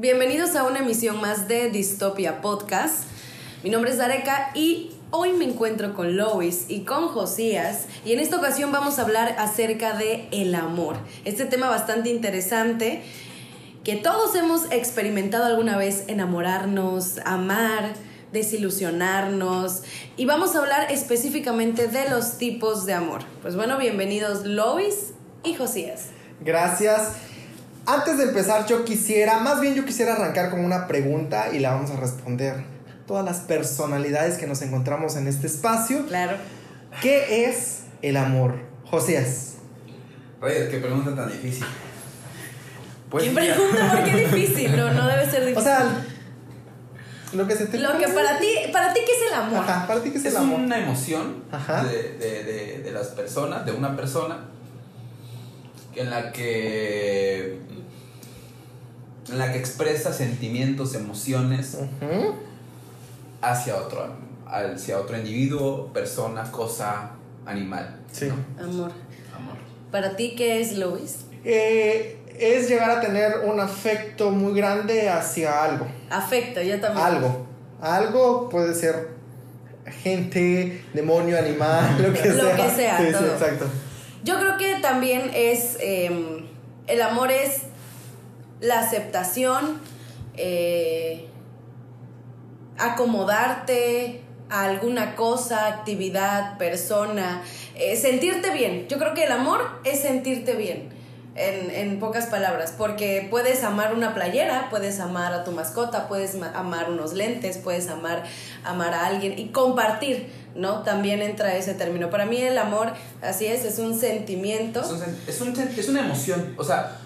Bienvenidos a una emisión más de Distopia Podcast. Mi nombre es Dareca y hoy me encuentro con Lois y con Josías y en esta ocasión vamos a hablar acerca de el amor. Este tema bastante interesante que todos hemos experimentado alguna vez enamorarnos, amar, desilusionarnos y vamos a hablar específicamente de los tipos de amor. Pues bueno, bienvenidos Lois y Josías. Gracias. Antes de empezar, yo quisiera, más bien yo quisiera arrancar con una pregunta y la vamos a responder todas las personalidades que nos encontramos en este espacio. Claro. ¿Qué es el amor? Josías. Reyes, qué pregunta tan difícil. Pues y pregunta por qué difícil, no, no debe ser difícil. O sea, lo que se te Lo que para ti, para ti, ¿qué es el amor? Ajá, para ti, ¿qué es, es el amor? Es una emoción de, de, de, de las personas, de una persona en la que en la que expresa sentimientos, emociones hacia otro hacia otro individuo, persona, cosa, animal. Sí. ¿no? Amor. Amor. ¿Para ti qué es, Luis? Eh, es llegar a tener un afecto muy grande hacia algo. Afecto, yo también. Algo. Algo puede ser gente, demonio, animal, lo que sea. Lo que sea. Sí, todo. sí, exacto. Yo creo que también es, eh, el amor es la aceptación, eh, acomodarte a alguna cosa, actividad, persona, eh, sentirte bien. Yo creo que el amor es sentirte bien. En, en, pocas palabras, porque puedes amar una playera, puedes amar a tu mascota, puedes amar unos lentes, puedes amar, amar a alguien y compartir, ¿no? También entra ese término. Para mí el amor, así es, es un sentimiento. Es, un, es, un, es una emoción, o sea,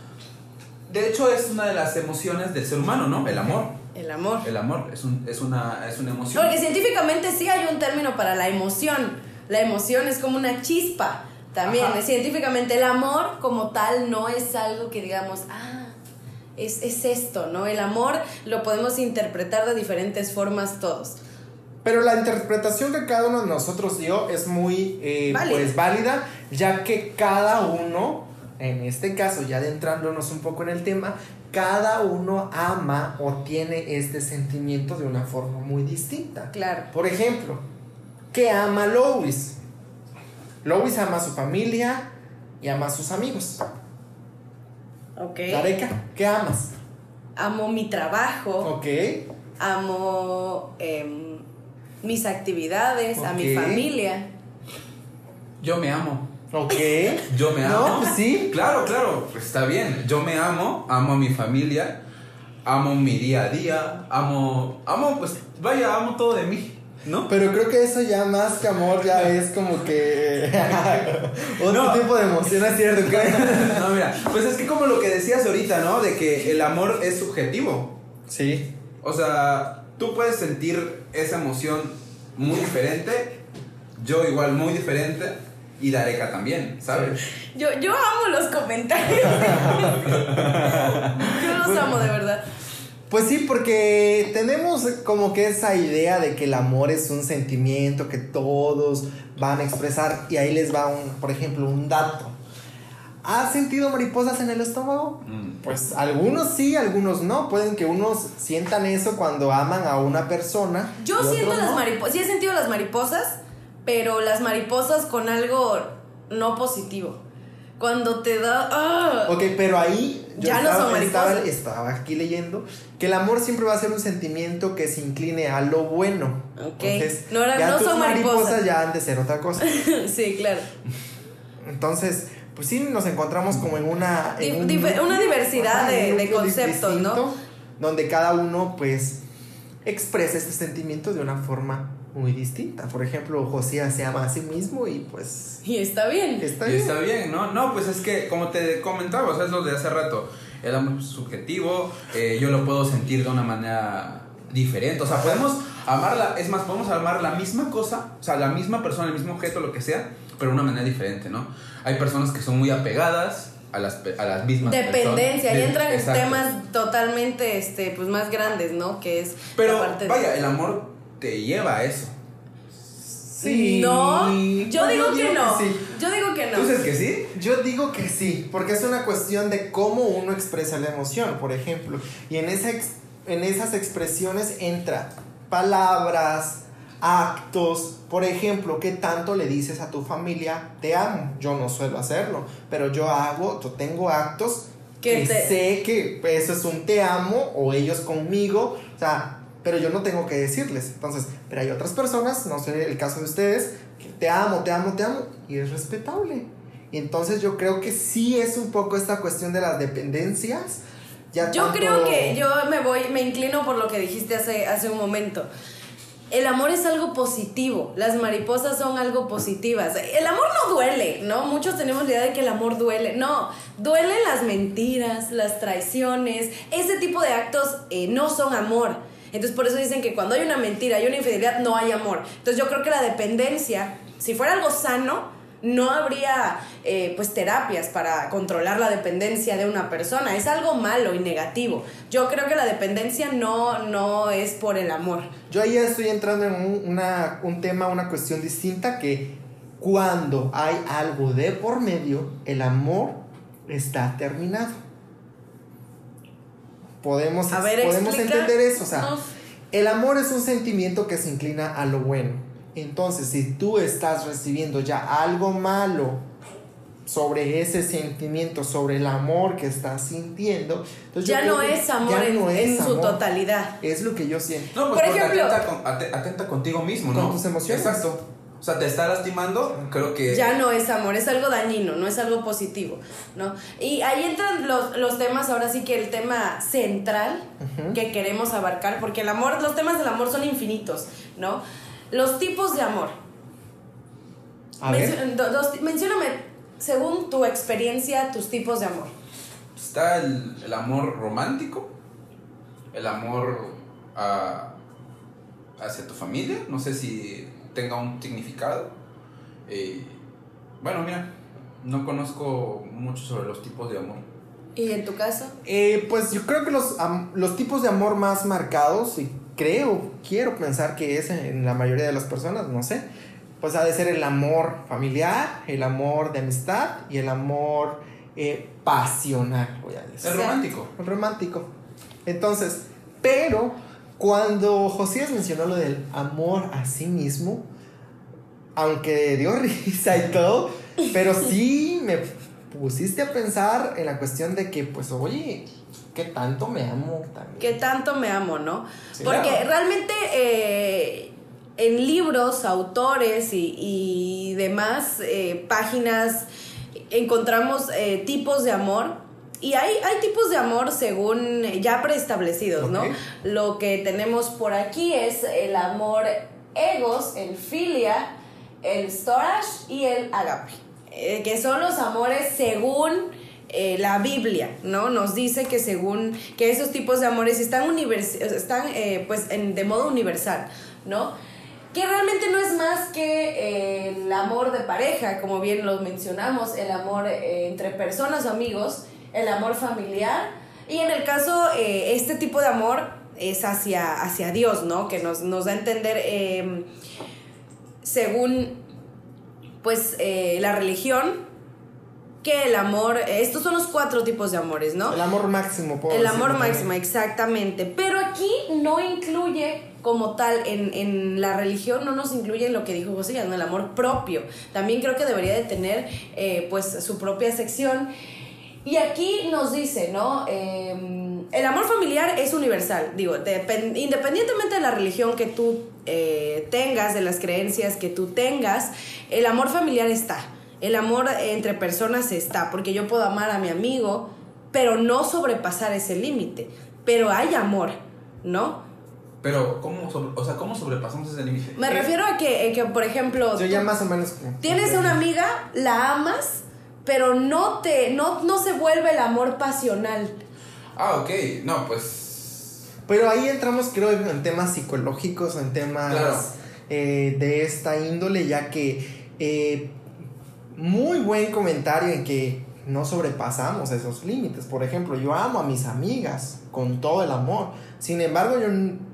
de hecho es una de las emociones del ser humano, ¿no? El amor. El amor. El amor es, un, es, una, es una emoción. Porque científicamente sí hay un término para la emoción. La emoción es como una chispa. También, Ajá. científicamente, el amor como tal no es algo que digamos, ah, es, es esto, ¿no? El amor lo podemos interpretar de diferentes formas todos. Pero la interpretación que cada uno de nosotros dio es muy eh, válida. Pues, válida, ya que cada uno, en este caso, ya adentrándonos un poco en el tema, cada uno ama o tiene este sentimiento de una forma muy distinta. Claro. Por ejemplo, ¿qué ama Lois? Lois ama a su familia y ama a sus amigos. Ok. Tareca, ¿qué amas? Amo mi trabajo. Ok. Amo eh, mis actividades, okay. a mi familia. Yo me amo. Ok. Yo me amo. No, pues sí. Claro, claro, pues está bien. Yo me amo, amo a mi familia, amo mi día a día, amo, amo, pues vaya, amo todo de mí. ¿No? Pero creo que eso ya más que amor ya es como que otro no. tipo de emoción, es cierto. no, mira, pues es que como lo que decías ahorita, ¿no? De que el amor es subjetivo. Sí. O sea, tú puedes sentir esa emoción muy diferente, yo igual muy diferente y Dareca también, ¿sabes? Yo, yo amo los comentarios. yo los amo de verdad. Pues sí, porque tenemos como que esa idea de que el amor es un sentimiento que todos van a expresar y ahí les va un, por ejemplo, un dato. ¿Has sentido mariposas en el estómago? Mm. Pues algunos sí, algunos no. Pueden que unos sientan eso cuando aman a una persona. Yo siento las no. mariposas, sí he sentido las mariposas, pero las mariposas con algo no positivo. Cuando te da... ¡ah! Ok, pero ahí yo ya estaba, no son mariposas. Estaba, estaba, aquí leyendo que el amor siempre va a ser un sentimiento que se incline a lo bueno. Ok. Entonces, no, era, ya no tus son mariposas. mariposas ya han de ser otra cosa. sí, claro. Entonces, pues sí nos encontramos como en una... En un una diversidad de, de, conceptos, ¿no? Donde cada uno pues expresa este sentimiento de una forma muy distinta. Por ejemplo, José se ama a sí mismo y pues... Y está bien. Está y bien. está bien, ¿no? No, pues es que como te comentaba, o sea, es lo de hace rato. El amor es subjetivo, eh, yo lo puedo sentir de una manera diferente. O sea, podemos amarla, es más, podemos amar la misma cosa, o sea, la misma persona, el mismo objeto, lo que sea, pero de una manera diferente, ¿no? Hay personas que son muy apegadas a las, a las mismas Dependencia, ahí entran Exacto. temas totalmente este, pues, más grandes, ¿no? Que es Pero, la parte de- vaya, el amor te lleva a eso. Sí. No, yo No, digo yo que digo no. que sí. Yo digo que no. ¿Tú dices que sí? Yo digo que sí, porque es una cuestión de cómo uno expresa la emoción, por ejemplo. Y en, esa ex- en esas expresiones entra palabras, actos. Por ejemplo, ¿qué tanto le dices a tu familia te amo? Yo no suelo hacerlo, pero yo hago, yo tengo actos Que que te- sé que eso es un te amo o ellos conmigo. O sea, pero yo no tengo que decirles. Entonces, pero hay otras personas, no sé el caso de ustedes, que te amo, te amo, te amo, y es respetable. Y entonces yo creo que sí es un poco esta cuestión de las dependencias. Ya Yo tanto- creo que yo me voy, me inclino por lo que dijiste hace, hace un momento. El amor es algo positivo, las mariposas son algo positivas. El amor no duele, ¿no? Muchos tenemos la idea de que el amor duele. No, duelen las mentiras, las traiciones, ese tipo de actos eh, no son amor. Entonces por eso dicen que cuando hay una mentira, hay una infidelidad, no hay amor. Entonces yo creo que la dependencia, si fuera algo sano, no habría eh, pues terapias para controlar la dependencia de una persona. Es algo malo y negativo. Yo creo que la dependencia no, no es por el amor. Yo ahí estoy entrando en un, una- un tema, una cuestión distinta que cuando hay algo de por medio, el amor está terminado. Podemos, A ver, podemos explica. entender eso. O sea, No. el amor es un sentimiento que se inclina a lo bueno. Entonces, si tú estás recibiendo ya algo malo sobre ese sentimiento, sobre el amor que estás sintiendo, entonces ya no es amor ya en, no es en su amor. totalidad. Es lo que yo siento. No, pues Por porque ejemplo- atenta, con- ate- atenta contigo mismo, ¿no? Con tus emociones. Exacto. O sea, te está lastimando, creo que... Ya no es amor, es algo dañino, no es algo positivo, ¿no? Y ahí entran los, los temas, ahora sí que el tema central que queremos abarcar, porque el amor, los temas del amor son infinitos, ¿no? Los tipos de amor. A ver. Mencio- dos- mencióname, según tu experiencia, tus tipos de amor. Está el, el amor romántico, el amor a- hacia tu familia, no sé si tenga un significado. Eh, bueno, mira, no conozco mucho sobre los tipos de amor. ¿Y en tu caso? Eh, pues yo creo que los, los tipos de amor más marcados, y creo, quiero pensar que es en la mayoría de las personas, no sé, pues ha de ser el amor familiar, el amor de amistad y el amor eh, pasional, voy a decir. El romántico. El romántico. Entonces, pero cuando Josías mencionó lo del amor a sí mismo, aunque dio risa y todo, pero sí me pusiste a pensar en la cuestión de que, pues, oye, ¿qué tanto me amo también? ¿Qué tanto me amo, no? Sí, Porque claro. realmente eh, en libros, autores y, y demás eh, páginas encontramos eh, tipos de amor. Y hay, hay tipos de amor según ya preestablecidos, ¿no? Lo que tenemos por aquí es el amor egos, el filia, el storage y el agape, eh, que son los amores según eh, la Biblia, ¿no? Nos dice que según que esos tipos de amores están, univers- están eh, pues en- de modo universal, ¿no? Que realmente no es más que eh, el amor de pareja, como bien lo mencionamos, el amor entre personas o amigos, el amor familiar y en el caso eh, este tipo de amor es hacia, hacia Dios, ¿no? Que nos, nos da a entender eh, según pues eh, la religión que el amor, estos son los cuatro tipos de amores, ¿no? El amor máximo, puedo El amor también. máximo, exactamente. Pero aquí no incluye como tal en, en la religión, no nos incluye en lo que dijo José, ¿no? el amor propio. También creo que debería de tener eh, pues su propia sección. Y aquí nos dice, ¿no? Eh, el amor familiar es universal, digo, depen- independientemente de la religión que tú eh, tengas, de las creencias que tú tengas, el amor familiar está. El amor entre personas está, porque yo puedo amar a mi amigo, pero no sobrepasar ese límite. Pero hay amor, ¿no? Pero, ¿cómo, sobre- o sea, ¿cómo sobrepasamos ese límite? Me Eh, refiero a que, que, por ejemplo, Yo ya más o menos... tienes una amiga, la amas, pero no te, no, no se vuelve el amor pasional. Ah, ok. No, pues... Pero ahí entramos, creo, en temas psicológicos, en temas Claro. eh, de esta índole, ya que eh, muy buen comentario en que no sobrepasamos esos límites. Por ejemplo, yo amo a mis amigas con todo el amor. Sin embargo, yo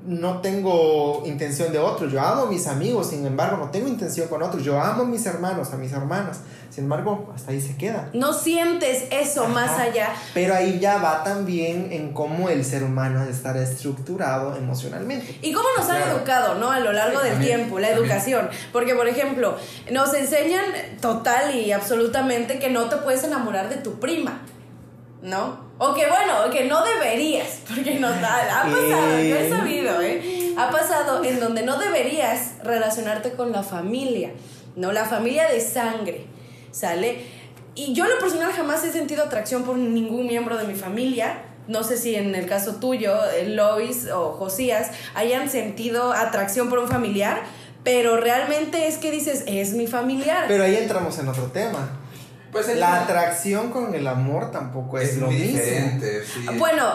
no tengo intención de otros. Yo amo a mis amigos, sin embargo, no tengo intención con otros. Yo amo a mis hermanos, a mis hermanas. Sin embargo, hasta ahí se queda. No sientes eso más allá. Pero ahí ya va también en cómo el ser humano estar estructurado emocionalmente. Y cómo nos han educado, ¿no? A lo largo del tiempo, la educación. Porque, por ejemplo, nos enseñan total y absolutamente que no te puedes enamorar de tu prima, ¿no? O que bueno, que no deberías, porque ha, ha pasado, yo he sabido, ¿eh? Ha pasado en donde no deberías relacionarte con la familia, ¿no? La familia de sangre, ¿sale? Y yo, en lo personal, jamás he sentido atracción por ningún miembro de mi familia. No sé si en el caso tuyo, eh, Lois o Josías, hayan sentido atracción por un familiar, pero realmente es que dices, es mi familiar. Pero ahí entramos en otro tema. Pues la atracción con el amor tampoco es, lo mismo. Diferente, Bueno,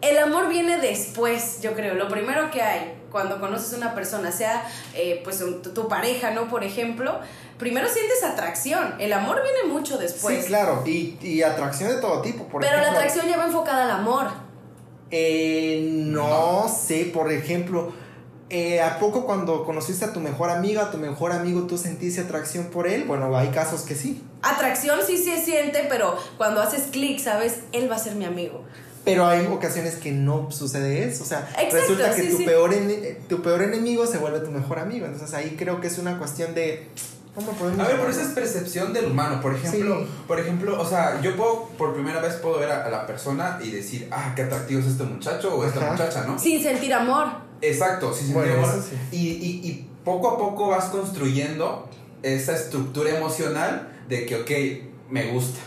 el amor viene después, yo creo. Lo primero que hay cuando conoces a una persona, sea eh, pues tu, pareja, ¿no? Por ejemplo, primero sientes atracción. El amor viene mucho después. Sí, claro. Y, y atracción de todo tipo. Por Pero la atracción ya va enfocada al amor. Eh, no sé, por ejemplo eh, ¿A poco cuando conociste a tu mejor amiga, a tu mejor amigo, tú sentiste atracción por él? Bueno, hay casos que sí. Atracción sí se siente, pero cuando haces clic, ¿sabes? Él va a ser mi amigo. Pero hay ocasiones que no sucede eso. O sea, resulta que tu, Peor tu peor enemigo se vuelve tu mejor amigo. Entonces ahí creo que es una cuestión de... ¿Cómo podemos a ver, pero esa es percepción del humano. Por ejemplo, por ejemplo, o sea, yo puedo, por primera vez puedo ver a, la persona y decir, ah, qué atractivo es este muchacho o esta muchacha, ¿no? Sin sentir amor. Exacto, sí, sí, y, y, y, poco a poco vas construyendo esa estructura emocional de que, ok, me gusta.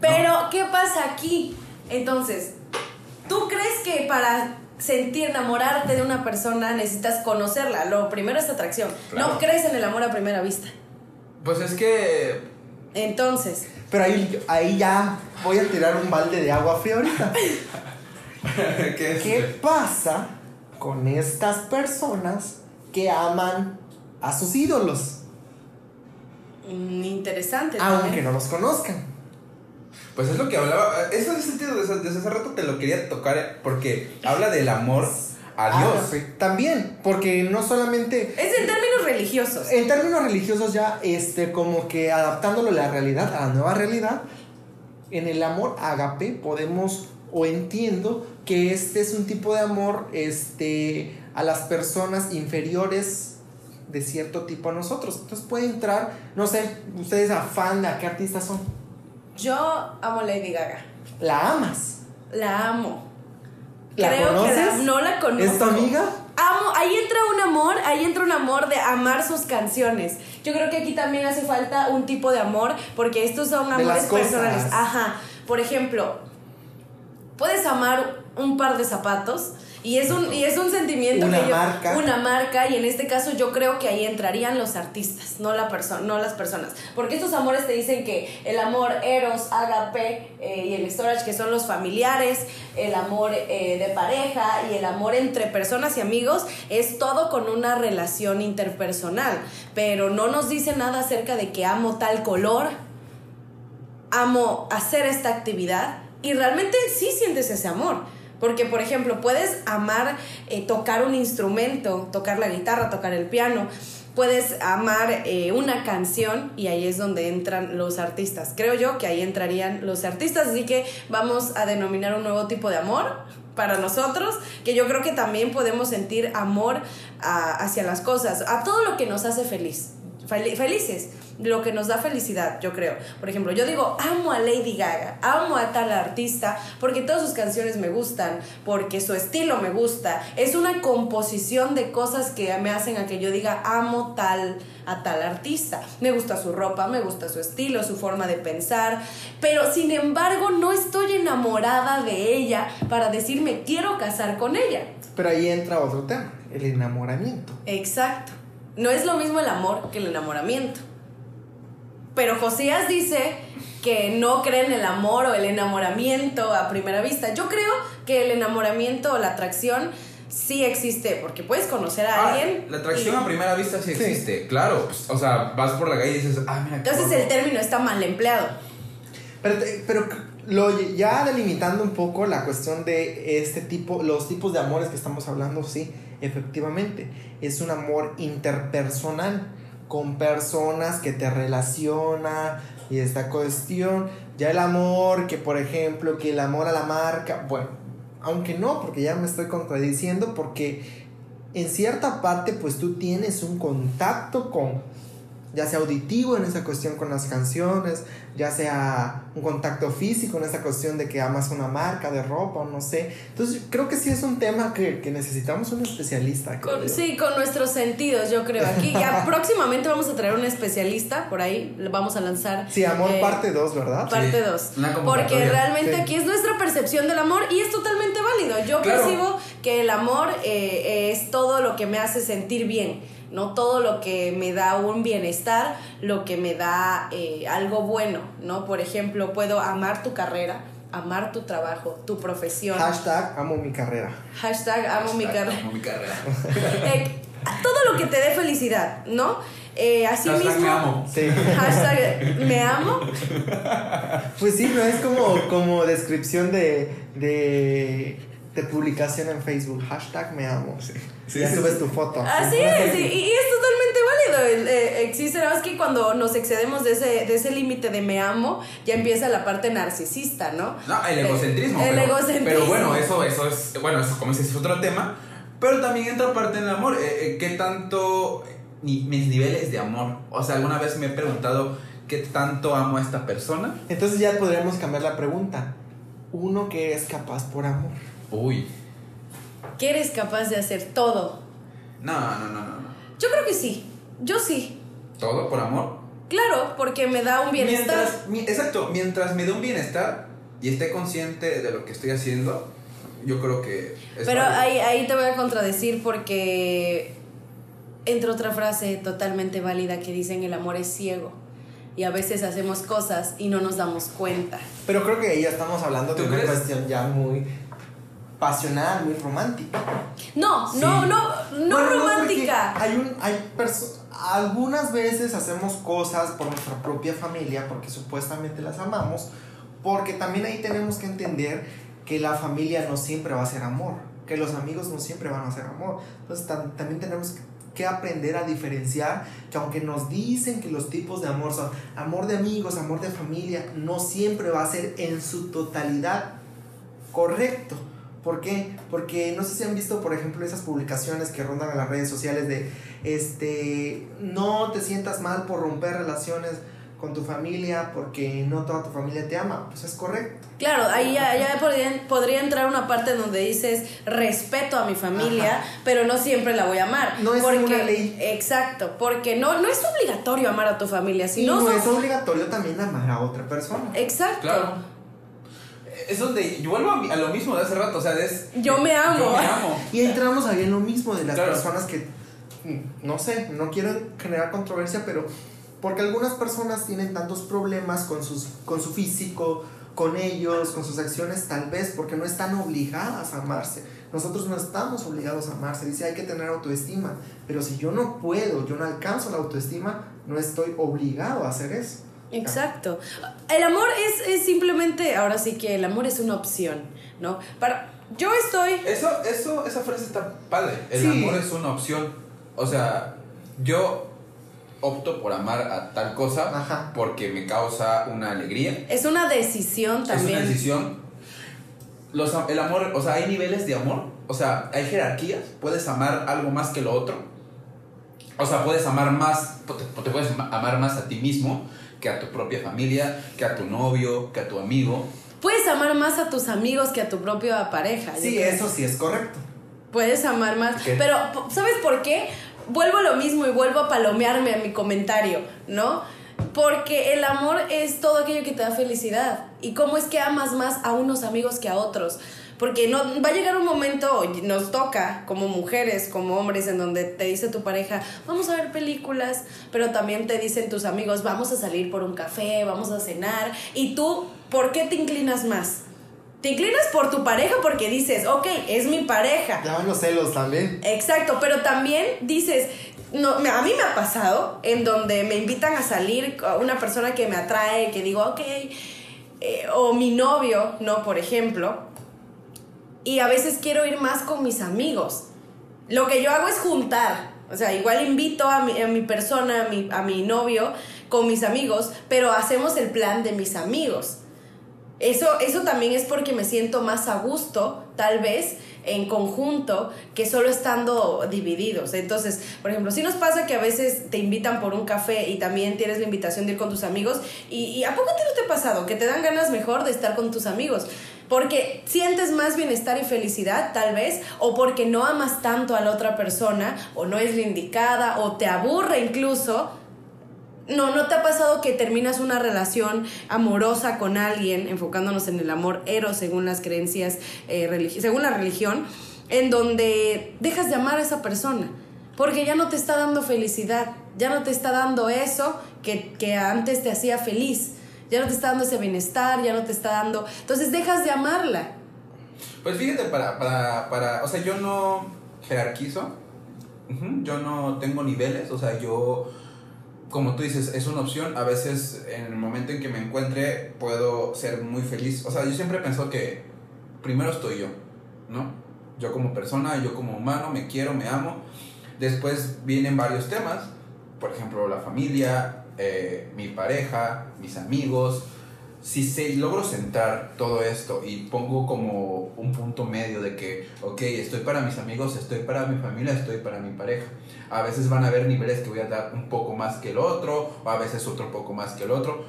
Pero, ¿qué pasa aquí? Entonces, ¿tú crees que para sentir enamorarte de una persona necesitas conocerla? Lo primero es atracción. No crees en el amor a primera vista. Pues es que... Entonces... Pero ahí, ahí ya voy a tirar un balde de agua fría ahorita. ¿Qué, ¿Qué pasa con estas personas que aman a sus ídolos. Interesante. Aunque no los conozcan. Pues es lo que hablaba. Eso es sentido, desde, desde hace rato te lo quería tocar porque habla del amor a ah, Dios. también, porque no solamente. Es en términos religiosos. En términos religiosos, ya, este, como que adaptándolo a la realidad, a la nueva realidad, en el amor agape podemos o entiendo que este es un tipo de amor este, a las personas inferiores de cierto tipo a nosotros. Entonces puede entrar, no sé, ustedes a qué artistas son. Yo amo Lady Gaga. ¿La amas? La amo. ¿La conoces? no la conozco. ¿Es tu amiga? Amo, ahí entra un amor, ahí entra un amor de amar sus canciones. Yo creo que aquí también hace falta un tipo de amor, porque estos son amores personales. Ajá. Por ejemplo, puedes amar un par de zapatos y es un, y es un sentimiento una que marca. una marca y en este caso yo creo que ahí entrarían los artistas, no, la no las personas. Porque estos amores te dicen que el amor eros, agape eh, y el storage que son los familiares, el amor eh, de pareja y el amor entre personas y amigos es todo con una relación interpersonal, pero no nos dice nada acerca de que amo tal color, amo hacer esta actividad y realmente sí sientes ese amor. Porque, por ejemplo, puedes amar eh, tocar un instrumento, tocar la guitarra, tocar el piano, puedes amar eh, una canción y ahí es donde entran los artistas. Creo yo que ahí entrarían los artistas, así que vamos a denominar un nuevo tipo de amor para nosotros, que yo creo que también podemos sentir amor hacia las cosas, a todo lo que nos hace feliz, felices lo que nos da felicidad, yo creo. Por ejemplo, yo digo, amo a Lady Gaga, amo a tal artista, porque todas sus canciones me gustan, porque su estilo me gusta. Es una composición de cosas que me hacen a que yo diga, amo tal a tal artista. Me gusta su ropa, me gusta su estilo, su forma de pensar, pero sin embargo no estoy enamorada de ella para decirme quiero casar con ella. Pero ahí entra otro tema, el enamoramiento. Exacto. No es lo mismo el amor que el enamoramiento. Pero Josías dice que no cree en el amor o el enamoramiento a primera vista. Yo creo que el enamoramiento o la atracción sí existe, porque puedes conocer a ah, alguien. La atracción a primera vista sí existe, claro. Pues, o sea, vas por la calle y dices, ah, mira. Entonces el término está mal empleado. Pero, te- pero lo, ya delimitando un poco la cuestión de este tipo, los tipos de amores que estamos hablando, sí, efectivamente, es un amor interpersonal con personas que te relaciona y esta cuestión. Ya el amor, que por ejemplo, que el amor a la marca, bueno, aunque no, porque ya me estoy contradiciendo, porque en cierta parte, pues tú tienes un contacto con, ya sea auditivo en esa cuestión con las canciones, ya sea un contacto físico en esa cuestión de que amas una marca de ropa o no sé. Entonces creo que sí es un tema que, que necesitamos un especialista. Con- sí, con nuestros sentidos, yo creo. Aquí ya próximamente vamos a traer un especialista, por ahí vamos a lanzar. Sí, amor eh, parte 2, ¿verdad? Parte Sí, 2. una Porque realmente Sí. aquí es nuestra percepción del amor y es totalmente válido. Yo Claro. percibo que el amor eh, es todo lo que me hace sentir bien. No todo lo que me da un bienestar, lo que me da eh, algo bueno, ¿no? Por ejemplo, puedo amar tu carrera, amar tu trabajo, tu profesión. Hashtag amo mi carrera. Hashtag amo mi carrera. Amo mi carrera. Eh, todo lo que te dé felicidad, ¿no? Eh, así Hashtag mismo. me amo. Sí. Hashtag me amo. Pues sí, no es como, como descripción de, de, publicación en Facebook. Hashtag me amo. Sí, ya sí, subes sí. tu foto. Así es, y, y es totalmente válido. Eh, existe nada más que cuando nos excedemos de ese, de ese límite de me amo, ya empieza la parte narcisista, ¿no? No, el egocentrismo. El pero, egocentrismo. Pero bueno, eso, eso es, bueno, eso como dices, es otro tema. Pero también entra parte en el amor. Eh, eh, ¿Qué tanto, ni- mis niveles de amor? O sea, alguna vez me he preguntado qué tanto amo a esta persona. Entonces ya podríamos cambiar la pregunta. Uno que es capaz por amor. Uy, Que eres capaz de hacer todo. no, no, no, no. no. Yo creo que sí. Yo sí. ¿Todo por amor? Claro, porque me da un bienestar. Mientras, mi- exacto, mientras me dé un bienestar y esté consciente de lo que estoy haciendo, yo creo que es Pero ahí, ahí te voy a contradecir porque entra otra frase totalmente válida que dicen el amor es ciego. Y a veces hacemos cosas y no nos damos cuenta. Pero creo que ahí ya estamos hablando de ¿Tú una crees? cuestión ya muy pasional, muy romántica. No, Sí. no, no, no Bueno, romántica. hay un, hay perso- algunas veces hacemos cosas por nuestra propia familia porque supuestamente las amamos, porque también ahí tenemos que entender que la familia no siempre va a ser amor, que los amigos no siempre van a ser amor. Entonces tam- también tenemos que- que aprender a diferenciar que aunque nos dicen que los tipos de amor son amor de amigos, amor de familia, no siempre va a ser en su totalidad correcto. ¿Por qué? Porque no sé si han visto, por ejemplo, esas publicaciones que rondan en las redes sociales de, este, no te sientas mal por romper relaciones con tu familia porque no toda tu familia te ama. Pues es correcto. Claro, ahí ya, ya podría, podría entrar una parte en donde dices respeto a mi familia, pero no siempre la voy a amar. No es porque, una ley. Exacto, porque no, no es obligatorio amar a tu familia, Y sino no son- es obligatorio también amar a otra persona. Exacto. Claro. Es donde yo vuelvo a, mi- a lo mismo de hace rato, o sea, es... Yo me amo. Yo me amo. Y entramos ahí en lo mismo de las Claro. personas que, mm, no sé, no quiero generar controversia, pero porque algunas personas tienen tantos problemas con, sus, con su físico, con ellos, con sus acciones, tal vez porque no están obligadas a amarse. Nosotros no estamos obligados a amarse. Dice, hay que tener autoestima. Pero si yo no puedo, yo no alcanzo la autoestima, no estoy obligado a hacer eso. Exacto. El amor es, es simplemente, ahora sí que el amor es una opción, ¿no? Para, yo estoy... Eso, eso, esa frase está padre. El Sí. amor es una opción. O sea, yo opto por amar a tal cosa Ajá. porque me causa una alegría. Es una decisión Es también. una decisión. Los, el amor, o sea, hay niveles de amor. O sea, hay jerarquías. Puedes amar algo más que lo otro. O sea, puedes amar más, te, te puedes ma- amar más a ti mismo que a tu propia familia, que a tu novio, que a tu amigo. Puedes amar más a tus amigos que a tu propia pareja. Sí, eso sí es correcto. Puedes amar más. Pero, ¿sabes por qué? Vuelvo a lo mismo y vuelvo a palomearme a mi comentario, ¿no? Porque el amor es todo aquello que te da felicidad. ¿Y cómo es que amas más a unos amigos que a otros? Porque no, va a llegar un momento, y nos toca como mujeres, como hombres, en donde te dice tu pareja, vamos a ver películas, pero también te dicen tus amigos, vamos a salir por un café, vamos a cenar. Y tú, ¿por qué te inclinas más? Te inclinas por tu pareja porque dices, ok, es mi pareja. Ya van los celos también. Exacto, pero también dices, no, a mí me ha pasado en donde me invitan a salir una persona que me atrae, que digo, ok, eh, o mi novio, ¿no? Por ejemplo, y a veces quiero ir más con mis amigos. Lo que yo hago es juntar, o sea, igual invito a mi, a mi persona, a mi, a mi novio, con mis amigos, pero hacemos el plan de mis amigos. Eso, eso también es porque me siento más a gusto, tal vez, en conjunto, que solo estando divididos. Entonces, por ejemplo, si nos pasa que a veces te invitan por un café y también tienes la invitación de ir con tus amigos, y, y ¿a poco te no te ha pasado? Que te dan ganas mejor de estar con tus amigos. Porque sientes más bienestar y felicidad, tal vez, o porque no amas tanto a la otra persona, o no es la indicada, o te aburre incluso. No, ¿no te ha pasado que terminas una relación amorosa con alguien, enfocándonos en el amor eros según las creencias, eh, según la religión, en donde dejas de amar a esa persona? Porque ya no te está dando felicidad, ya no te está dando eso que, que antes te hacía feliz, ya no te está dando ese bienestar, ya no te está dando... Entonces dejas de amarla. Pues fíjate, para, para, para, o sea, yo no jerarquizo, yo no tengo niveles, o sea, yo, como tú dices, es una opción, a veces en el momento en que me encuentre puedo ser muy feliz, o sea, yo siempre pienso que primero estoy yo, ¿no? Yo como persona, yo como humano, me quiero, me amo, después vienen varios temas, por ejemplo, la familia, eh, mi pareja, mis amigos, si se logro centrar todo esto y pongo como un punto medio de que, ok, estoy para mis amigos, estoy para mi familia, estoy para mi pareja. A veces van a haber niveles que voy a dar un poco más que el otro, o a veces otro poco más que el otro,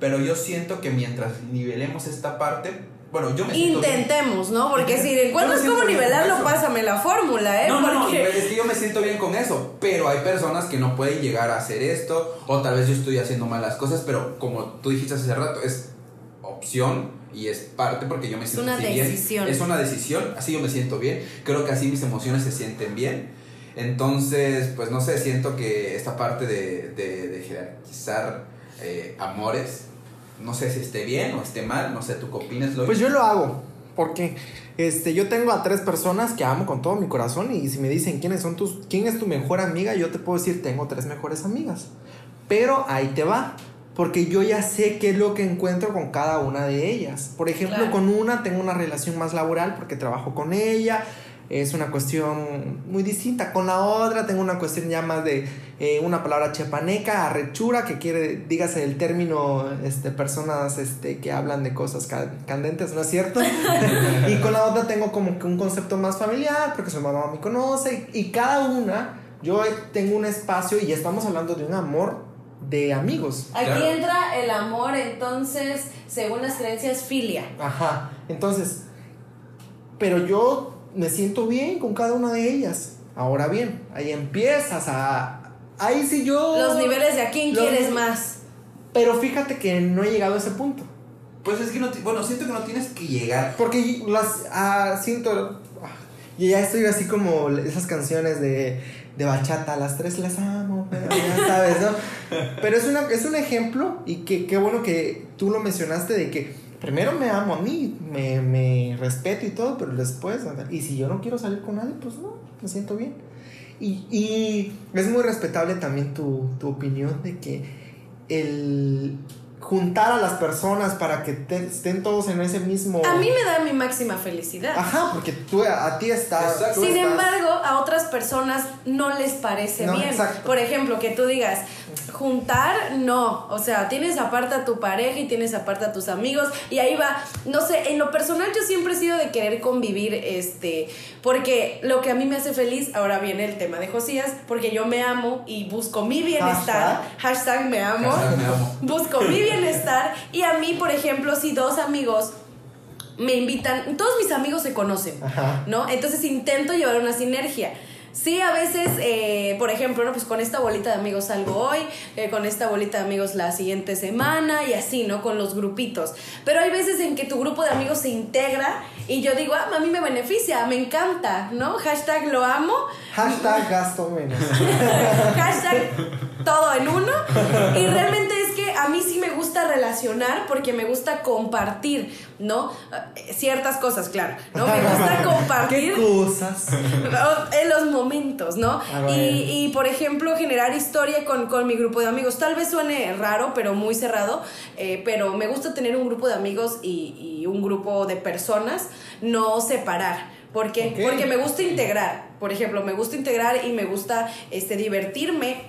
pero yo siento que mientras nivelemos esta parte, bueno, yo me. Intentemos, ¿no? Porque si encuentras cómo nivelarlo, pásame la fórmula, ¿eh? No, no, no, Porque- es que yo me siento bien con eso, pero hay personas que no pueden llegar a hacer esto, o tal vez yo estoy haciendo mal las cosas, pero como tú dijiste hace rato, es opción y es parte porque yo me siento una así bien. decisión. Es una decisión, así yo me siento bien, creo que así mis emociones se sienten bien. Entonces, pues no sé, siento que esta parte de, de, de jerarquizar eh, amores, no sé si esté bien o esté mal, no sé, ¿tú qué opinas, Lois? Pues yo lo hago. Porque este, yo tengo a tres personas que amo con todo mi corazón. Y si me dicen quiénes son tus, quién es tu mejor amiga, yo te puedo decir, tengo tres mejores amigas. Pero ahí te va. Porque yo ya sé qué es lo que encuentro con cada una de ellas. Por ejemplo, Claro. con una tengo una relación más laboral porque trabajo con ella. Es una cuestión muy distinta. Con la otra tengo una cuestión ya más de eh, una palabra chepaneca, arrechura, que quiere, dígase el término, este, personas este, que hablan de cosas ca- candentes, ¿no es cierto? y con la otra tengo como que un concepto más familiar, porque su mamá me conoce. Y, y cada una, yo tengo un espacio y estamos hablando de un amor de amigos. Aquí Claro. entra el amor, entonces, según las creencias, filia. Ajá. Entonces, pero yo me siento bien con cada una de ellas. Ahora bien, ahí empiezas a... Ahí sí yo... Los niveles de a quién Los quieres más. Pero fíjate que no he llegado a ese punto. Pues es que no, bueno, siento que no tienes que llegar. Porque las ah, siento. ah, Y ya estoy así como esas canciones de, de bachata, las tres las amo, pero ya sabes, ¿no? Pero es, una, es un ejemplo y que qué bueno que tú lo mencionaste de que primero me amo a mí, me, me respeto y todo, pero después, y si yo no quiero salir con nadie, pues no, me siento bien. Y, y es muy respetable también tu, tu opinión de que el juntar a las personas para que te- estén todos en ese mismo... A mí me da mi máxima felicidad. Ajá, porque tú a, ti estás. Exacto. Sin estás- embargo, a otras personas no les parece No, bien. exacto. Por ejemplo, que tú digas, juntar, no. O sea, tienes aparte a tu pareja y tienes aparte a tus amigos. Y ahí va, no sé, en lo personal yo siempre he sido de querer convivir, este, porque lo que a mí me hace feliz, ahora viene el tema de Josías, porque yo me amo y busco mi bienestar. Hashtag, me amo. Hashtag me amo. Busco mi bienestar. Y a mí, por ejemplo, si dos amigos me invitan, todos mis amigos se conocen. Ajá. ¿no? Entonces intento llevar una sinergia. Sí, a veces, eh, por ejemplo, ¿no? Pues con esta bolita de amigos salgo hoy, eh, con esta bolita de amigos la siguiente semana y así, ¿no? Con los grupitos. Pero hay veces en que tu grupo de amigos se integra y yo digo, ah, a mí me beneficia, me encanta, ¿no? Hashtag lo amo, Hashtag gasto menos. hashtag todo en uno. Y realmente a mí sí me gusta relacionar porque me gusta compartir, ¿no? Eh, Ciertas cosas, claro, ¿no? Me gusta compartir. ¿Qué cosas? en los momentos, ¿no? Ah, y, y, por ejemplo, generar historia con, con mi grupo de amigos. Tal vez suene raro, pero muy cerrado, eh, pero me gusta tener un grupo de amigos y, y un grupo de personas, no separar. ¿Por qué? Porque me gusta integrar. Por ejemplo, me gusta integrar y me gusta este, divertirme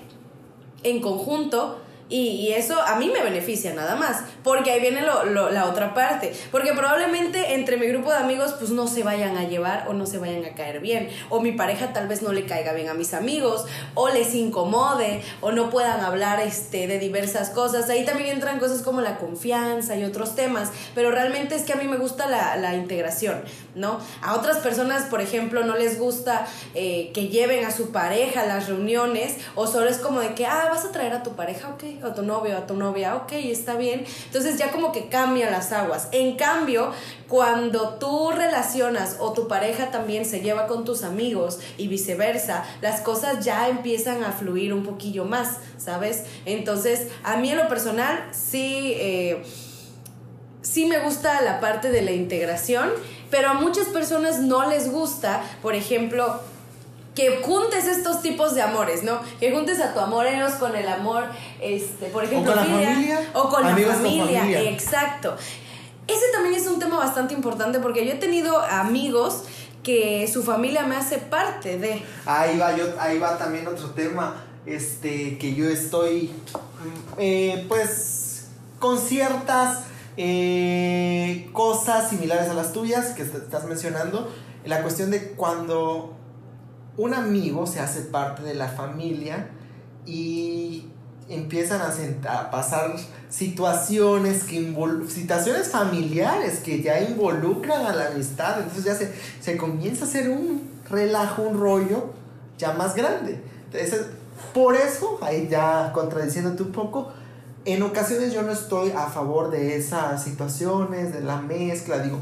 en conjunto. Y, y eso a mí me beneficia nada más, porque ahí viene lo- lo- la otra parte, porque probablemente entre mi grupo de amigos pues no se vayan a llevar o no se vayan a caer bien, o mi pareja tal vez no le caiga bien a mis amigos, o les incomode, o no puedan hablar este, de diversas cosas, ahí también entran cosas como la confianza y otros temas, pero realmente es que a mí me gusta la, la integración, ¿no? A otras personas, por ejemplo, no les gusta eh, que lleven a su pareja a las reuniones, o solo es como de que, ah, vas a traer a tu pareja, ok, a tu novio, a tu novia, ok, está bien. Entonces ya como que cambian las aguas. En cambio, cuando tú relacionas o tu pareja también se lleva con tus amigos y viceversa, las cosas ya empiezan a fluir un poquillo más, ¿sabes? Entonces, a mí en lo personal, sí... eh, sí me gusta la parte de la integración, pero a muchas personas no les gusta, por ejemplo, que juntes estos tipos de amores, ¿no? Que juntes a tu amor eros con el amor, este, por ejemplo, con la familia, o con la con familia, exacto. Ese también es un tema bastante importante porque yo he tenido amigos que su familia me hace parte de. Ahí va, yo, ahí va también otro tema, este, que yo estoy, eh, pues, con ciertas eh, cosas similares a las tuyas que est- estás mencionando. La cuestión de cuando un amigo se hace parte de la familia y empiezan a, sent- a pasar situaciones que situaciones familiares que ya involucran a la amistad. Entonces ya se, se comienza a hacer un relajo un rollo ya más grande. Entonces, por eso ahí ya contradiciéndote un poco en ocasiones yo no estoy a favor de esas situaciones de la mezcla digo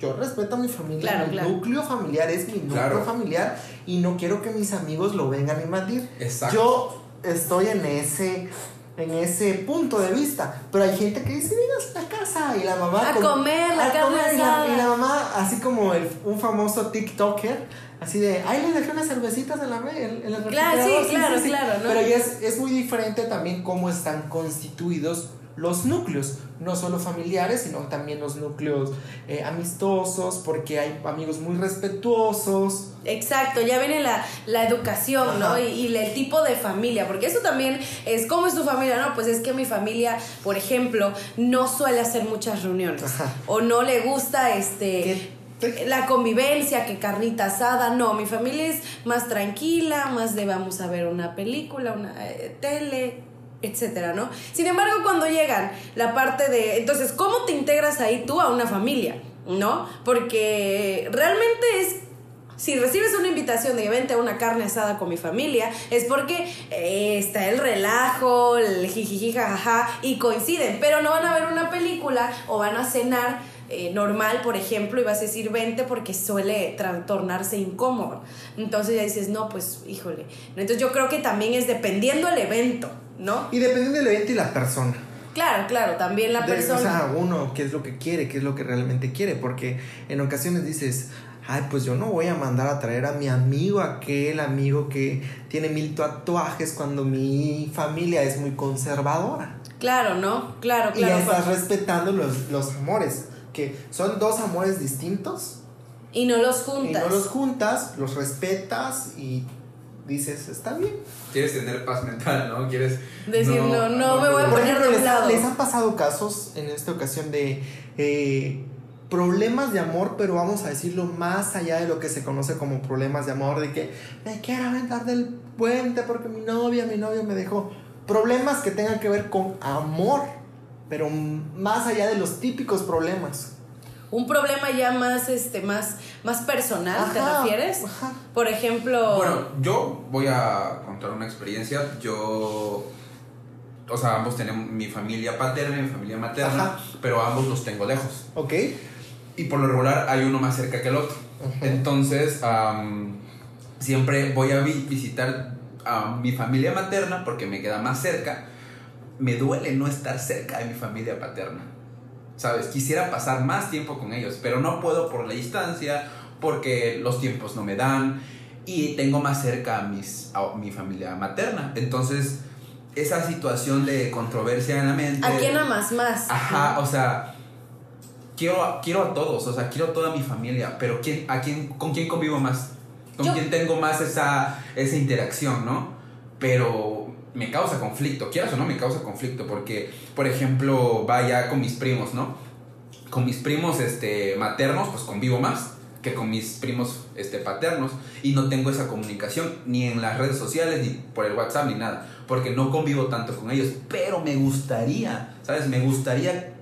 yo respeto a mi familia, Claro, mi claro. núcleo familiar es mi núcleo Claro. familiar y no quiero que mis amigos lo vengan a invadir. Exacto. Yo estoy en ese en ese punto de vista, pero hay gente que dice, "Vengas a la casa" y la mamá A como- comer la a carne comer", y la- y la mamá así como el, un famoso TikToker, así de, "Ay, le dejé unas cervecitas en la en, en el Claro, sí, refrigerador", claro, claro, ¿no? Pero ya es, es muy diferente también cómo están constituidos los núcleos, no solo familiares, sino también los núcleos eh, amistosos, porque hay amigos muy respetuosos. Exacto, ya viene la, la educación, ¿no? Y, y el tipo de familia, porque eso también es, ¿cómo es tu familia? No, pues es que mi familia, por ejemplo, no suele hacer muchas reuniones, Ajá. o no le gusta, este... ¿Qué? La convivencia, que carnita asada, no, mi familia es más tranquila, más de vamos a ver una película, una eh, tele, etcétera, ¿no? Sin embargo, cuando llegan la parte de, entonces, ¿cómo te integras ahí tú a una familia? ¿No? Porque realmente es si recibes una invitación de vente a una carne asada con mi familia, es porque eh, está el relajo, el jijiji, jajaja, y coinciden, pero no van a ver una película o van a cenar eh, normal, por ejemplo, y vas a decir vente porque suele tornarse incómodo. Entonces ya dices, no, pues híjole. Entonces yo creo que también es dependiendo el evento, ¿no? Y dependiendo del evento y la persona. Claro, claro, también la De- persona. O sea, uno, qué es lo que quiere, qué es lo que realmente quiere, porque en ocasiones dices, ay, pues yo no voy a mandar a traer a mi amigo, aquel amigo que tiene mil tatuajes cuando mi familia es muy conservadora. Claro, ¿no? Claro, y claro. ya estás respetando los, los amores, que son dos amores distintos, Y no los y juntas. no los juntas, los respetas y dices, está bien. Quieres tener paz mental, ¿no? Quieres. Decir, no, no me voy a Por poner ejemplo, de les, les han pasado casos en esta ocasión de eh, problemas de amor, pero vamos a decirlo más allá de lo que se conoce como problemas de amor, de que me quiero aventar del puente porque mi novia, mi novio me dejó. Problemas que tengan que ver con amor, pero más allá de los típicos problemas. Un problema ya más, este, más, más personal, ¿te refieres? ajá. Por ejemplo. Bueno, yo voy a contar una experiencia. Yo. O sea, ambos tenemos mi familia paterna y mi familia materna, Ajá. pero ambos los tengo lejos. ¿Ok? Y por lo regular hay uno más cerca que el otro. Entonces, am, siempre voy a vi- visitar a mi familia materna porque me queda más cerca. me duele no estar cerca de mi familia paterna. ¿Sabes? Quisiera pasar más tiempo con ellos, pero no puedo por la distancia, porque los tiempos no me dan y tengo más cerca a, mis, a mi familia materna. Entonces, esa situación de controversia en la mente... ¿A quién amas más? Ajá, o sea, quiero, a- quiero a todos, o sea, quiero a toda mi familia, pero ¿quién, a quién, ¿con quién convivo más? ¿Con Yo- quién tengo más esa, esa interacción, no? Pero me causa conflicto, quieras o no me causa conflicto, porque, por ejemplo, vaya con mis primos, ¿no? Con mis primos este, maternos, pues convivo más que con mis primos este, paternos y no tengo esa comunicación ni en las redes sociales, ni por el WhatsApp, ni nada, porque no convivo tanto con ellos, pero me gustaría, ¿sabes? Me gustaría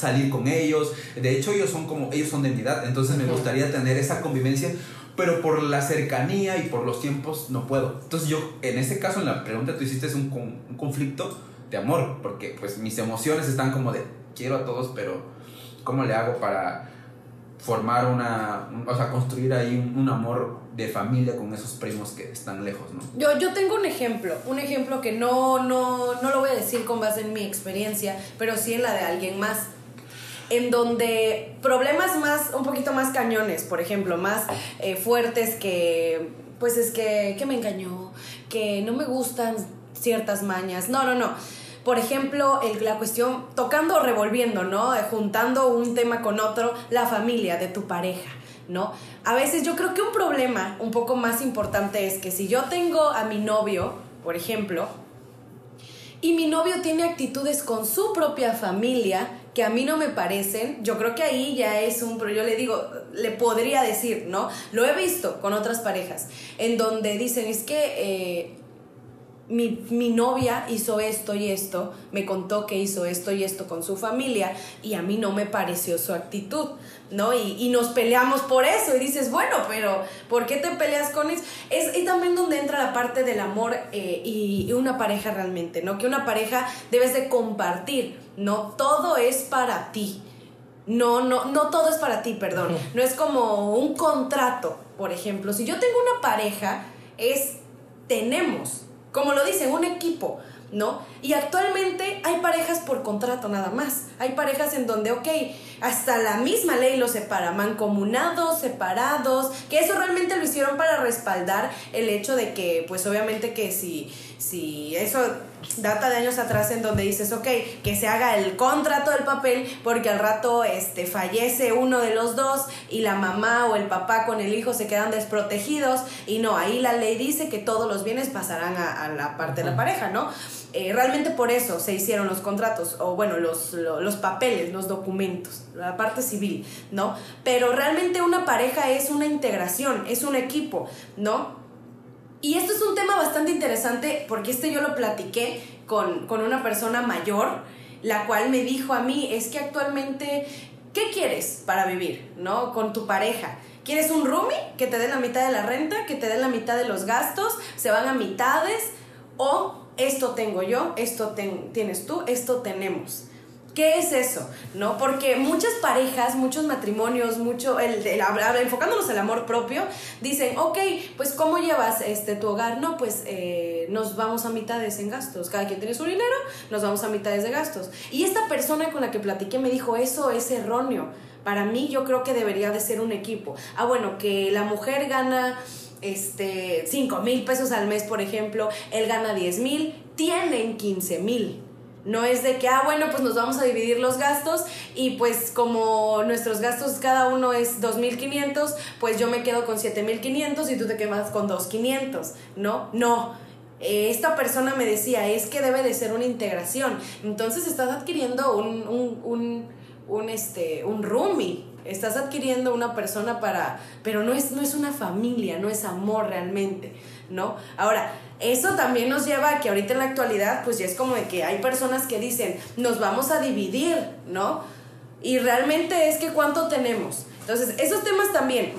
salir con ellos. De hecho, ellos son como, ellos son de mi edad, entonces me gustaría tener esa convivencia, pero por la cercanía y por los tiempos no puedo. Entonces yo, en este caso, en la pregunta que tú hiciste es un, un conflicto de amor, porque pues mis emociones están como de, quiero a todos, pero ¿cómo le hago para formar una, un- o sea, construir ahí un, un amor de familia con esos primos que están lejos, ¿no? Yo, yo tengo un ejemplo, un ejemplo que no, no, no lo voy a decir con base en mi experiencia, pero sí en la de alguien más. En donde problemas más, un poquito más cañones, por ejemplo, más eh, fuertes que, pues es que, que me engañó, que no me gustan ciertas mañas. No, no, no. Por ejemplo, el- la cuestión, tocando o revolviendo, ¿no? Eh, Juntando un tema con otro, la familia de tu pareja, ¿no? A veces yo creo que un problema un poco más importante es que si yo tengo a mi novio, por ejemplo, y mi novio tiene actitudes con su propia familia que a mí no me parecen, yo creo que ahí ya es un, pero yo le digo, le podría decir, ¿no? Lo he visto con otras parejas, en donde dicen, es que eh, mi, mi novia hizo esto y esto, me contó que hizo esto y esto con su familia y a mí no me pareció su actitud, ¿no? Y, y nos peleamos por eso y dices, bueno, pero ¿por qué te peleas con eso? Es, y también donde entra la parte del amor eh, y, y una pareja realmente, ¿no? Que una pareja debes de compartir, ¿no? Todo es para ti. No, no, no todo es para ti, perdón. No es como un contrato, por ejemplo. Si yo tengo una pareja, es tenemos, como lo dicen, un equipo, ¿no? Y actualmente hay parejas por contrato nada más. Hay parejas en donde, ok, hasta la misma ley los separa, mancomunados, separados, que eso realmente lo hicieron para respaldar el hecho de que, pues obviamente que si, si eso data de años atrás en donde dices, ok, que se haga el contrato del papel porque al rato este, fallece uno de los dos y la mamá o el papá con el hijo se quedan desprotegidos y no, ahí la ley dice que todos los bienes pasarán a, a la parte de la pareja, ¿no? Eh, realmente por eso se hicieron los contratos, o bueno, los, lo- los papeles, los documentos, la parte civil, ¿no? Pero realmente una pareja es una integración, es un equipo, ¿no? Y esto es un tema bastante interesante porque este yo lo platiqué con, con una persona mayor, la cual me dijo a mí, es que actualmente, ¿qué quieres para vivir, no? Con tu pareja. ¿Quieres un roomie que te dé la mitad de la renta, que te dé la mitad de los gastos, se van a mitades? ¿O esto tengo yo, esto tienes tú, esto tenemos? ¿Qué es eso? ¿No? Porque muchas parejas, muchos matrimonios, mucho, el, el- al amor propio, dicen, ok, pues ¿cómo llevas este, tu hogar? No, pues eh, nos vamos a mitades en gastos. Cada quien tiene su dinero, nos vamos a mitades de gastos. Y esta persona con la que platiqué me dijo, eso es erróneo. Para mí yo creo que debería de ser un equipo. Ah, bueno, que la mujer gana este 5 mil pesos al mes, por ejemplo, él gana 10 mil, tienen 15 mil. No es de que, ah, bueno, pues nos vamos a dividir los gastos y pues como nuestros gastos cada uno es 2.500, pues yo me quedo con 7.500 y tú te quedas con 2.500, ¿no? No. Esta persona me decía, es que debe de ser una integración. Entonces estás adquiriendo un, un, un, un, este, un roomie. Estás adquiriendo una persona para... Pero no es, no es una familia, no es amor realmente, ¿no? Ahora, eso también nos lleva a que ahorita en la actualidad, pues ya es como de que hay personas que dicen, nos vamos a dividir, ¿no? Y realmente es que cuánto tenemos. Entonces, esos temas también.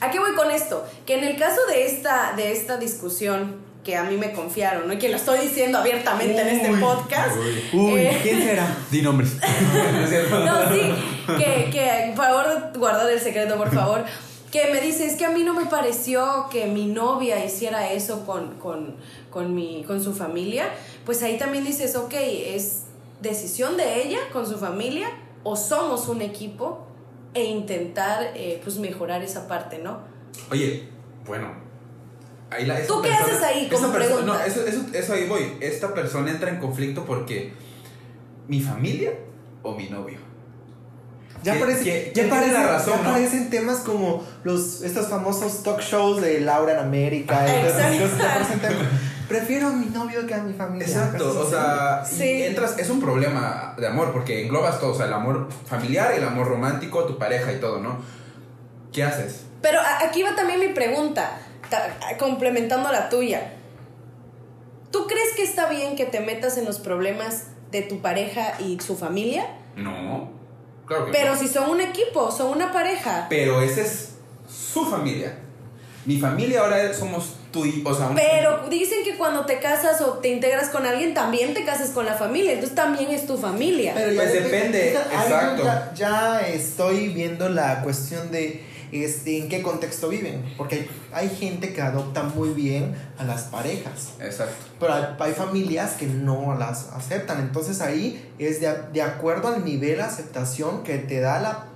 ¿A qué voy con esto? Que en el caso de esta, de esta discusión que a mí me confiaron, ¿no? Y que lo estoy diciendo abiertamente en este Uy. podcast. Uy, eh, ¿quién será? Di nombres. ¿No sí, que, que por favor guardar el secreto, por favor. Que me dice, es que a mí no me pareció que mi novia hiciera eso con, con, con, mi, con su familia, pues ahí también dices, ok, es decisión de ella con su familia o somos un equipo e intentar eh, pues mejorar esa parte, ¿no? Oye, bueno. Ahí la, ¿Tú qué haces ahí como pregunta? No, eso, eso, eso ahí voy. Esta persona entra en conflicto porque mi familia o mi novio. Ya, Que- parece, que- ya, parecen, la razón, ya ¿no? parecen temas como los, estos famosos talk shows de Laura en América. temas. Prefiero a mi novio que a mi familia. Exacto, o sea, y Sí. entras, es un problema de amor porque englobas todo, o sea, el amor familiar, el amor romántico, tu pareja y todo, ¿no? ¿Qué haces? Pero aquí va también mi pregunta, ta- complementando la tuya. ¿Tú crees que está bien que te metas en los problemas de tu pareja y su familia? No, claro que Pero no. si son un equipo, son una pareja. Pero esa es su familia. Mi familia ahora somos tú y, o sea, un- Pero dicen que cuando te casas o te integras con alguien, también te casas con la familia. Entonces también es tu familia. Pero ya Pues dep- depende, exacto. Ya, ya estoy viendo la cuestión de este, en qué contexto viven. Porque hay, hay gente que adopta muy bien a las parejas. Exacto. Pero hay, hay familias que no las aceptan. Entonces ahí es de, de acuerdo al nivel de aceptación que te da la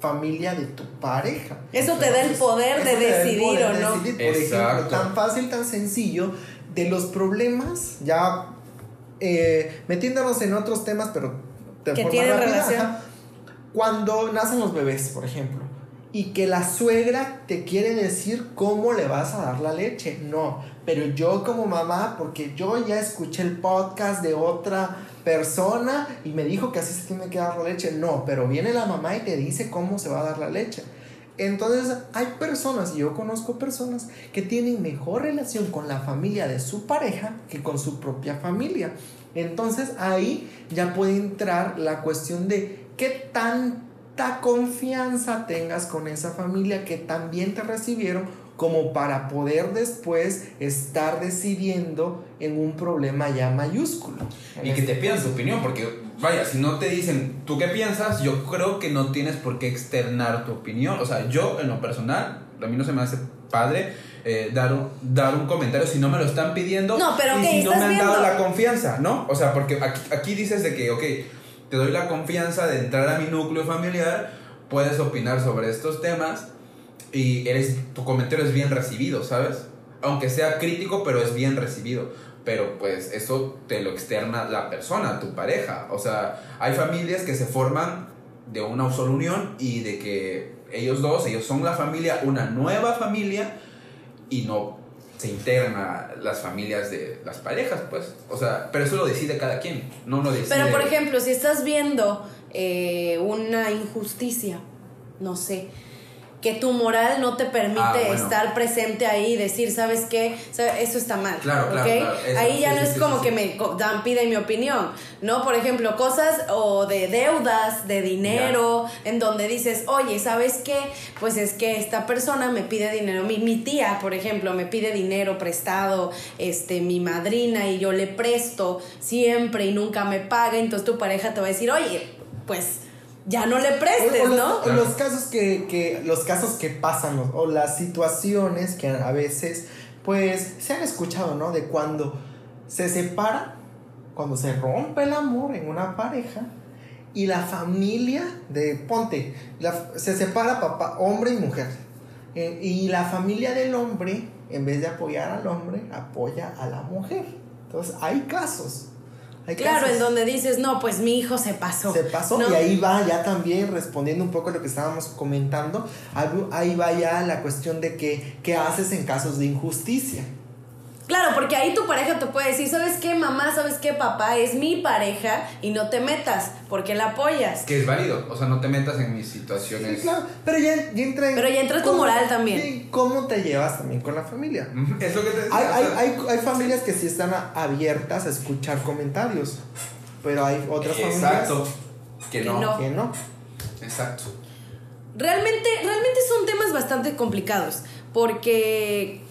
familia de tu pareja. Eso te da el poder de decidir poder o no. decidir. Por ejemplo, Exacto. tan fácil, tan sencillo, de los problemas, ya eh, metiéndonos en otros temas, pero de Que forma tienen rápida, relación. ajá. Cuando nacen los bebés, por ejemplo, y que la suegra te quiere decir cómo le vas a dar la leche. No, pero yo como mamá, porque yo ya escuché el podcast de otra persona y me dijo que así se tiene que dar la leche. No, pero viene la mamá y te dice cómo se va a dar la leche. Entonces hay personas, y yo conozco personas, que tienen mejor relación con la familia de su pareja que con su propia familia. Entonces ahí ya puede entrar la cuestión de qué tanta confianza tengas con esa familia que también te recibieron como para poder después estar decidiendo en un problema ya mayúsculo. Y que te pidan su opinión, porque vaya, si no te dicen tú qué piensas, yo creo que no tienes por qué externar tu opinión. O sea, yo en lo personal, a mí no se me hace padre eh, dar, un, dar un comentario si no me lo están pidiendo. No, pero y ok, si no estás me han dado la confianza, ¿no? O sea, porque aquí, aquí dices de que, ok, te doy la confianza de entrar a mi núcleo familiar, puedes opinar sobre estos temas y eres, tu comentario es bien recibido, ¿sabes? Aunque sea crítico, pero es bien recibido. Pero pues eso te lo externa la persona, tu pareja. O sea, hay familias que se forman de una sola unión y de que ellos dos, ellos son la familia, una nueva familia y no se integran las familias de las parejas, pues. O sea, pero eso lo decide cada quien, no lo decide. Pero por ejemplo, si estás viendo eh, una injusticia, no sé, que tu moral no te permite Ah, bueno. estar presente ahí y decir, ¿sabes qué? Eso está mal. Claro, claro, ¿ok? claro, eso, ahí ya sí, no es sí, como sí, que me dan, piden mi opinión, ¿no? Por ejemplo, cosas o de deudas, de dinero, en donde dices, oye, ¿sabes qué? Pues es que esta persona me pide dinero. Mi, mi tía, por ejemplo, me pide dinero prestado, este, mi madrina, y yo le presto siempre y nunca me paga. Entonces tu pareja te va a decir, oye, pues ya no le prestes, O- o los, ¿no? o los casos que, que- los casos que pasan o, o las situaciones que a veces pues se han escuchado no de cuando se separa cuando se rompe el amor en una pareja y la familia de ponte la- se separa papá hombre y mujer Eh, y la familia del hombre en vez de apoyar al hombre apoya a la mujer entonces hay casos hay Claro, casos. en donde dices, no, pues mi hijo se pasó. Se pasó ¿no? y ahí va ya también respondiendo un poco a lo que estábamos comentando, ahí va ya la cuestión de que, qué haces en casos de injusticia. Claro, porque ahí tu pareja te puede decir, ¿sabes qué, mamá? ¿Sabes qué, papá? Es mi pareja y no te metas porque la apoyas. Que es válido, o sea, no te metas en mis situaciones. Sí, claro, pero ya, ya entra en Pero ya entra tu moral también. sí, cómo te llevas también con la familia. Es lo que te decía. Hay, o hay, sea, hay, hay familias que sí están a- abiertas a escuchar comentarios, pero hay otras familias Exacto. Que Que no. no. que no. Exacto. Realmente, realmente son temas bastante complicados porque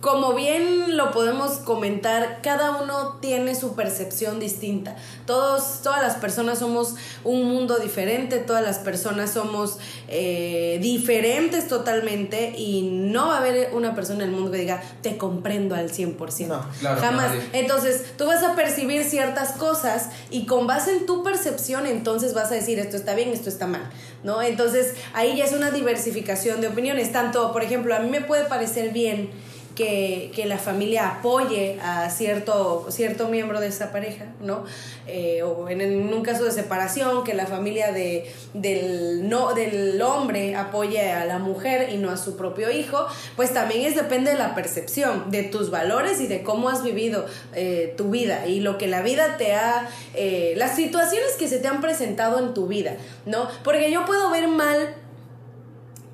como bien lo podemos comentar, cada uno tiene su percepción distinta. Todos, todas las personas somos un mundo diferente, todas las personas somos eh, diferentes totalmente y no va a haber una persona en el mundo que diga, te comprendo al 100%. No, claro, Jamás. nadie. Entonces, tú vas a percibir ciertas cosas y con base en tu percepción, entonces vas a decir, esto está bien, esto está mal, ¿no? Entonces, ahí ya es una diversificación de opiniones. Tanto, por ejemplo, a mí me puede parecer bien que, que la familia apoye a cierto, cierto miembro de esa pareja, ¿no? Eh, o en, un caso de separación, que la familia de, del, no, del hombre apoye a la mujer y no a su propio hijo, pues también es depende de la percepción, de tus valores y de cómo has vivido eh, tu vida y lo que la vida te ha, eh, las situaciones que se te han presentado en tu vida, ¿no? Porque yo puedo ver mal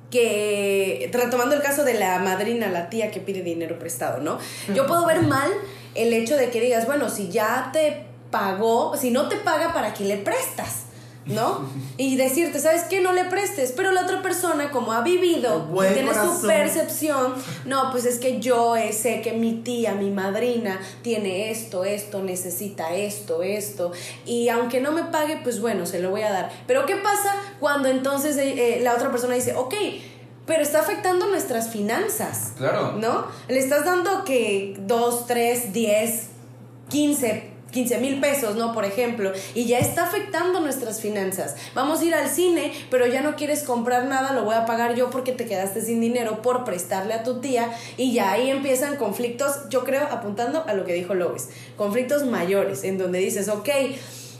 que, retomando el caso de la madrina, la tía que pide dinero prestado, ¿no? Yo puedo ver mal el hecho de que digas, bueno, si ya te pagó, si no te paga, ¿para qué le prestas? ¿No? Y decirte, ¿sabes qué? No le prestes. Pero la otra persona, como ha vivido, y tiene su percepción, no, pues es que yo sé que mi tía, mi madrina, tiene esto, esto, necesita esto, esto. Y aunque no me pague, pues bueno, se lo voy a dar. Pero ¿qué pasa cuando entonces eh, eh, la otra persona dice, ok, pero está afectando nuestras finanzas? Claro. ¿No? Le estás dando que 2, 3, 10, 15, 15 mil pesos, ¿no? Por ejemplo, y ya está afectando nuestras finanzas. Vamos a ir al cine, pero ya no quieres comprar nada, lo voy a pagar yo porque te quedaste sin dinero por prestarle a tu tía y ya ahí empiezan conflictos, yo creo, apuntando a lo que dijo Lois, conflictos mayores, en donde dices, ok,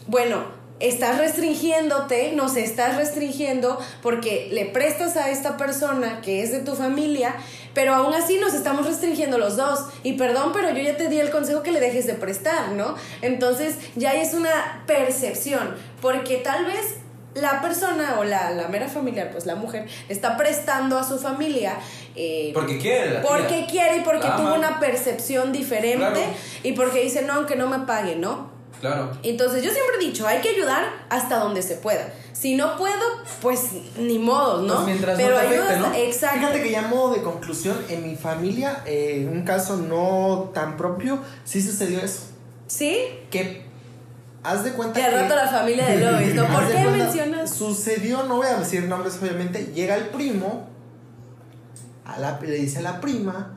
bueno, estás restringiéndote, nos estás restringiendo porque le prestas a esta persona que es de tu familia, pero aún así nos estamos restringiendo los dos. Y perdón, pero yo ya te di el consejo que le dejes de prestar, ¿no? Entonces ya es una percepción, porque tal vez la persona o la, la mera familiar, pues la mujer, está prestando a su familia. eh, Porque quiere la porque quiere y porque La tuvo ama. una percepción diferente Claro. y porque dice, no, aunque no me pague, ¿no? Claro. Entonces yo siempre he dicho, hay que ayudar hasta donde se pueda. Si no puedo, pues ni modo, ¿no? Pues mientras no Pero te. Exacto. Fíjate que ya modo de conclusión, en mi familia, eh, un caso no tan propio, sí sucedió eso. ¿Sí? Que haz de cuenta que. rato la familia de Lois, ¿no? ¿Por qué cuenta, mencionas? Sucedió, no voy a decir nombres obviamente, llega el primo, a la- le dice a la prima,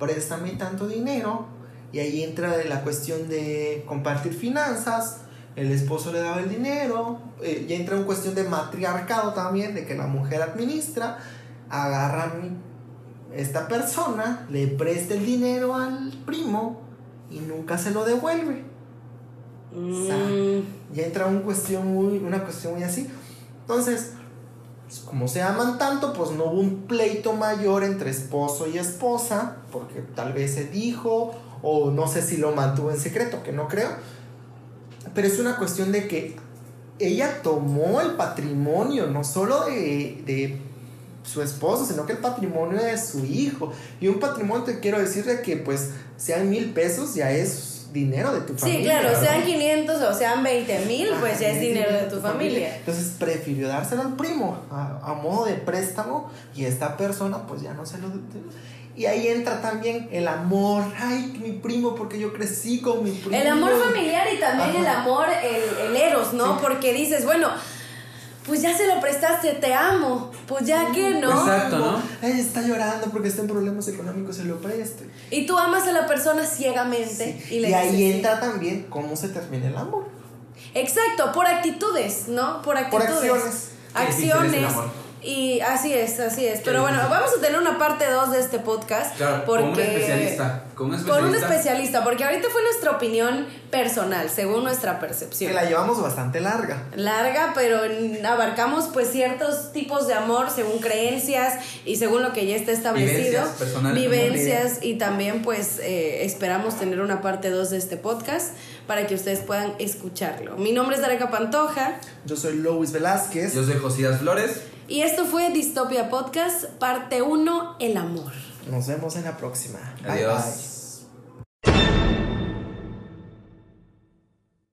préstame tanto dinero, y ahí entra la cuestión de compartir finanzas, el esposo le daba el dinero, eh, y entra en cuestión de matriarcado también, de que la mujer administra, agarran esta persona, le presta el dinero al primo y nunca se lo devuelve. Mm, Ya entra un cuestión muy, una cuestión muy así. Entonces, pues, como se aman tanto, pues no hubo un pleito mayor entre esposo y esposa, porque tal vez se dijo, o no sé si lo mantuvo en secreto, que no creo. Pero es una cuestión de que ella tomó el patrimonio, no solo de, de su esposo, sino que el patrimonio de su hijo. Y un patrimonio, te quiero decir de que pues sean mil pesos, ya es dinero de tu Sí, familia. claro, ¿no? sean 500 o sean 20 mil, pues ya es dinero de tu familia. Entonces prefirió dárselo al primo a, a modo de préstamo y esta persona pues ya no se lo... Y ahí entra también el amor, ay, mi primo, porque yo crecí con mi primo. El amor familiar y también Ajá. el amor, el, el eros, ¿no? Sí. Porque dices, bueno, pues ya se lo prestaste, te amo. Pues ya que no. Exacto, ¿no? Ay, está llorando porque está en problemas económicos, se lo preste. Y tú amas a la persona ciegamente. Y, Y, le ahí dices, entra también cómo se termina el amor. Exacto, por actitudes, ¿no? Por Por actitudes. acciones. Qué difícil es Acciones. Y así es, así es. Pero bueno, vamos a tener una parte 2 de este podcast. Claro, porque... con un especialista. Con un Con especialista. un especialista, porque ahorita fue nuestra opinión personal, según nuestra Que percepción. la llevamos bastante larga. Larga, pero en- abarcamos pues ciertos tipos de amor según creencias y según lo que ya está establecido. Vivencias Vivencias y también pues eh, esperamos tener una parte 2 de este podcast para que ustedes puedan escucharlo. Mi nombre es Dareca Pantoja Yo soy Louis Velázquez. Yo soy Josías Flores. Y esto fue Distopia Podcast, parte 1, el amor. Nos vemos en la próxima. Adiós.